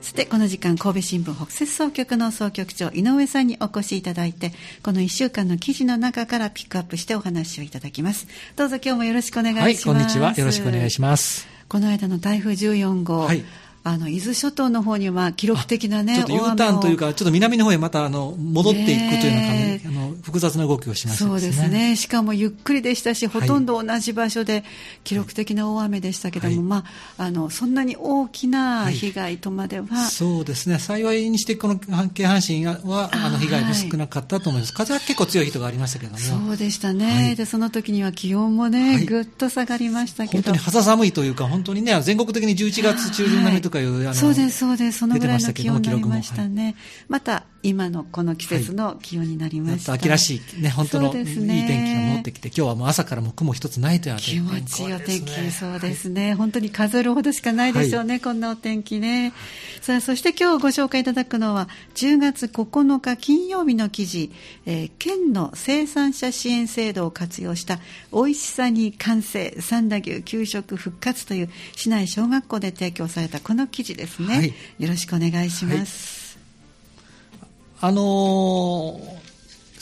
さてこの時間神戸新聞北摂総局の総局長井上さんにお越しいただいてこの1週間の記事の中からピックアップしてお話をいただきます。どうぞ今日もよろしくお願いします。はいこんにちは。よろしくお願いします。この間の台風14号、はい。あの伊豆諸島の方には記録的なね、ちょっと U ターンというか、ちょっと南の方へまたあの戻っていくというような、あの複雑な動きをしました、ね、そうですね、しかもゆっくりでしたし、ほとんど同じ場所で記録的な大雨でしたけども、はい、まあ、あのそんなに大きな被害とまでは、はい、そうですね、幸いにして、この京阪神はあの被害も少なかったと思います、風は結構強い人がありましたけども、そうでしたね、でその時には気温もね、ぐっと下がりましたけど、本当に肌寒いというか、本当にね、全国的に11月中旬並みとかいう、あのそうですそうです。そのぐらいの気温になりましたね、また今のこの季節の気温になりました、らしいね本当のいい天気が戻ってきて、今日はもう朝からも雲一つないという気持ちいいお天気、ね、そうですね、はい、本当に数えるほどしかないでしょうね、はい、こんなお天気ね。さあそして今日ご紹介いただくのは10月9日金曜日の記事、えー、県の生産者支援制度を活用した美味しさに完成三田牛給食復活という市内小学校で提供されたこの記事ですね、よろしくお願いします、あのー、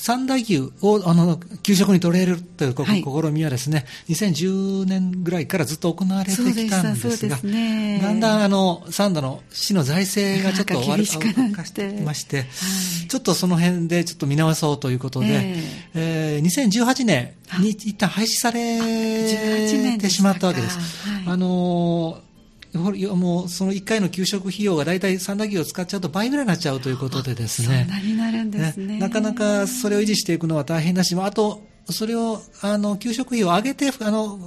三大牛をあの給食に取り入れるという試みはですね、はい、2010年ぐらいからずっと行われてきたんですが、ね、だんだんあの三田の市の財政がちょっと悪化してまして、はい、ちょっとその辺でちょっと見直そうということで、えー、えー、2018年に一旦廃止されてしまったわけです。はい、あのーもうその1回の給食費用が大体三田牛を使っちゃうと倍ぐらいになっちゃうということでですね、ななね。なかなかそれを維持していくのは大変だし、あと、それをあの給食費を上げてあの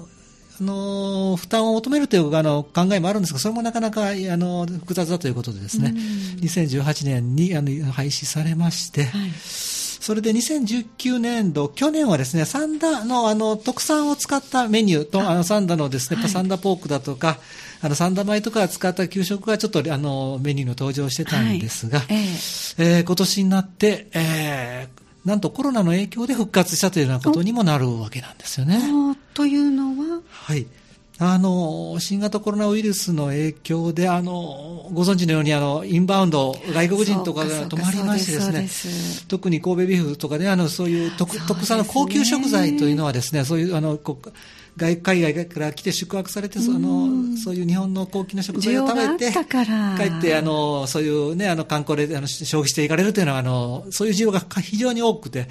あの負担を求めるというあの考えもあるんですが、それもなかなかあの複雑だということでですね、2018年にあの廃止されまして、はいそれで2019年度、去年はですね、サンダのあの特産を使ったメニューと、あのサンダのですね、はい、サンダポークだとか、あのサンダ米とか使った給食がちょっとあのメニューの登場してたんですが、はい、えー、えー、今年になって、えー、なんとコロナの影響で復活したというようなことにもなるわけなんですよね。というのは？はい。あの、新型コロナウイルスの影響で、あの、ご存知のように、あの、インバウンド、外国人とかが止まりましてですね、特に神戸ビーフとかで、あの、そういう特特産の高級食材というのはですね、そういう、あの、こ外海外から来て宿泊されて、そのそういう日本の高級な食材を食べて、帰ってあのそういう、ね、あの観光であの消費していかれるというのはあの、そういう需要が非常に多くて、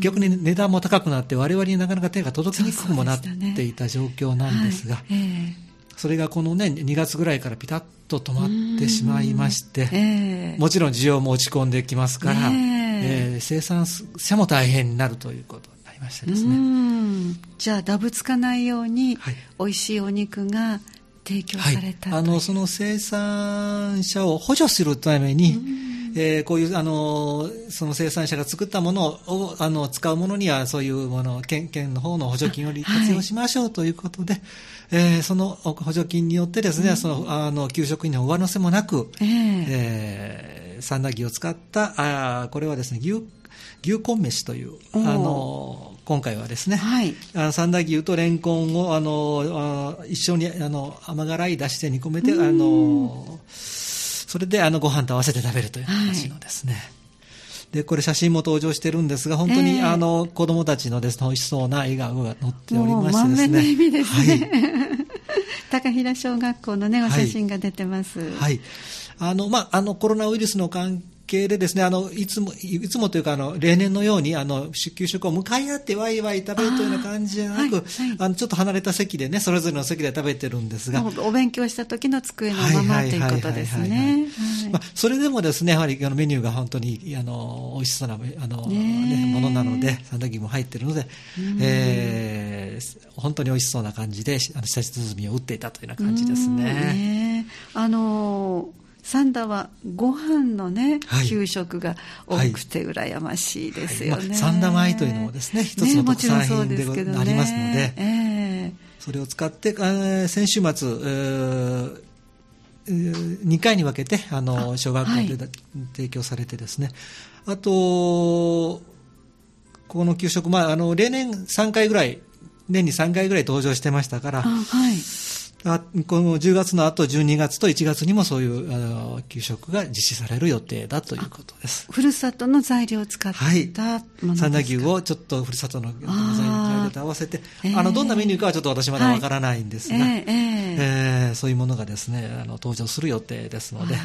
逆に値段も高くなって、われわれになかなか手が届きにくくもなっていた状況なんですが。それがこのね、2月ぐらいからピタッと止まってしまいまして、えー、もちろん需要も落ち込んできますから、え。ー、えー、生産者も大変になるということましてですね。じゃあダブつかないように、はい、美味しいお肉が提供された、はい、あのその生産者を補助するために、えー、こういうあのその生産者が作ったものをあの使うものにはそういうもの県県の方の補助金を活用しましょうということで、はい、えー、その補助金によってですね、うん、そのあの給食費の上乗せもなく、えー、えー、三田牛を使ったあこれはですね牛牛根飯というあの今回はですね、はい、あの三田牛とレンコンをあのあ一緒にあの甘辛いだしで煮込めてあのそれであのご飯と合わせて食べるという話のですね、はいでこれ写真も登場してるんですが本当に、えー、あの子供たちのですね美味しそうな笑顔が載っておりましてですね。ですね。はい、高平小学校のねお写真が出てます。はい。はい、あのまああのコロナウイルスの関系でですね、あの、いつも、いつもというか、あの、例年のように、あの、給食を向かい合ってワイワイ食べるというような感じじゃなく、あはいはい、あの、ちょっと離れた席でね、それぞれの席で食べてるんですが。お勉強した時の机のままということですね。それでもですね、やはりあのメニューが本当に、あの、美味しそうな、あの、ね、ものなので、三田牛も入ってるので、えー、本当に美味しそうな感じで、あの、下包みを打っていたというような感じですね。ねあのー三田はご飯のね、はい、給食が多くて羨ましいですよね、はい。まあ、三田米というのもですね一つの特産品でありますので、ねえ。ー、それを使って先週末、えー2回に分けてあの小学校で、はい、提供されてですね。あとこの給食、まあ、あの例年3回ぐらい年に3回ぐらい登場してましたから、はい、あこの10月の後12月と1月にもそういうあの給食が実施される予定だということです。ふるさとの材料を使ったもの三田牛をちょっとふるさとの材料と合わせて。あのどんなメニューかはちょっと私まだわからないんですが、はい、えー、えー、そういうものがですねあの登場する予定ですので。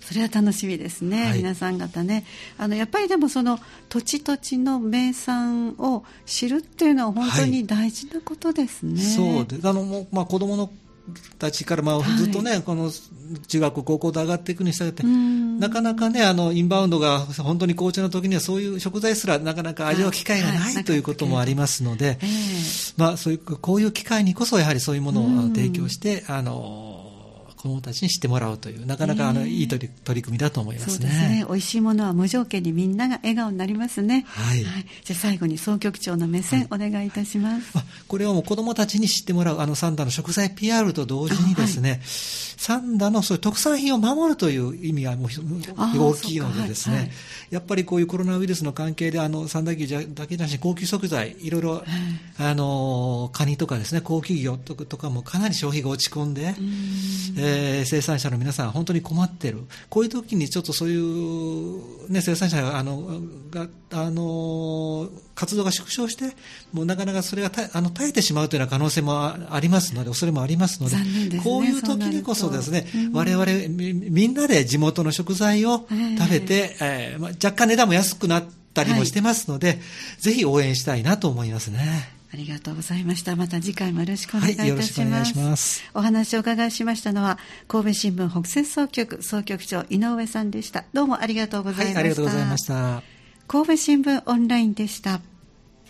それは楽しみですね、はい、皆さん方ね。あのやっぱりでもその土地土地の名産を知るっていうのは本当に大事なことですね、はい、そうであの、まあ、子供のたちからまあずっとね、はい、この中学、高校と上がっていくにしたって、なかなかね、あのインバウンドが本当に好調の時には、そういう食材すらなかなか味わう機会がない、ということもありますので、まあ、そういうこういう機会にこそ、やはりそういうものを提供して、あの子どもたちに知ってもらうというなかなかあの、いい取り取り組みだと思いますね。そうですね美味しいものは無条件にみんなが笑顔になりますね。はい。はい、じゃあ最後に総局長の目線、お願いいたします。これはもう子どもたちに知ってもらうあのサンダの食材 PR と同時にですね、はい、サンダのそういう特産品を守るという意味がもう大きいのでですね、はいはい、やっぱりこういうコロナウイルスの関係であの三大牛だけじゃなし高級食材いろい。ろ、あのカニとかですね高級魚とかもかなり消費が落ち込んで、えー、生産者者の皆さん、本当に困ってる、こういう時にちょっとそういう、ね、生産者があのがあの活動が縮小して、もうなかなかそれがあの耐えてしまうというような可能性もありますので、恐れもありますので、でね、こういう時にこそですね、我々みみんなで地元の食材を食べて、えー、えー、まあ、若干値段も安くなったりもしてますので、はい、ぜひ応援したいなと思いますね。ありがとうございました。また次回もよろしくお願いいたします。はい、よろしくお願いします。お話をお伺いしましたのは、神戸新聞北摂総局総局長井上さんでした。どうもありがとうございました。はい、ありがとうございました。神戸新聞オンラインでした。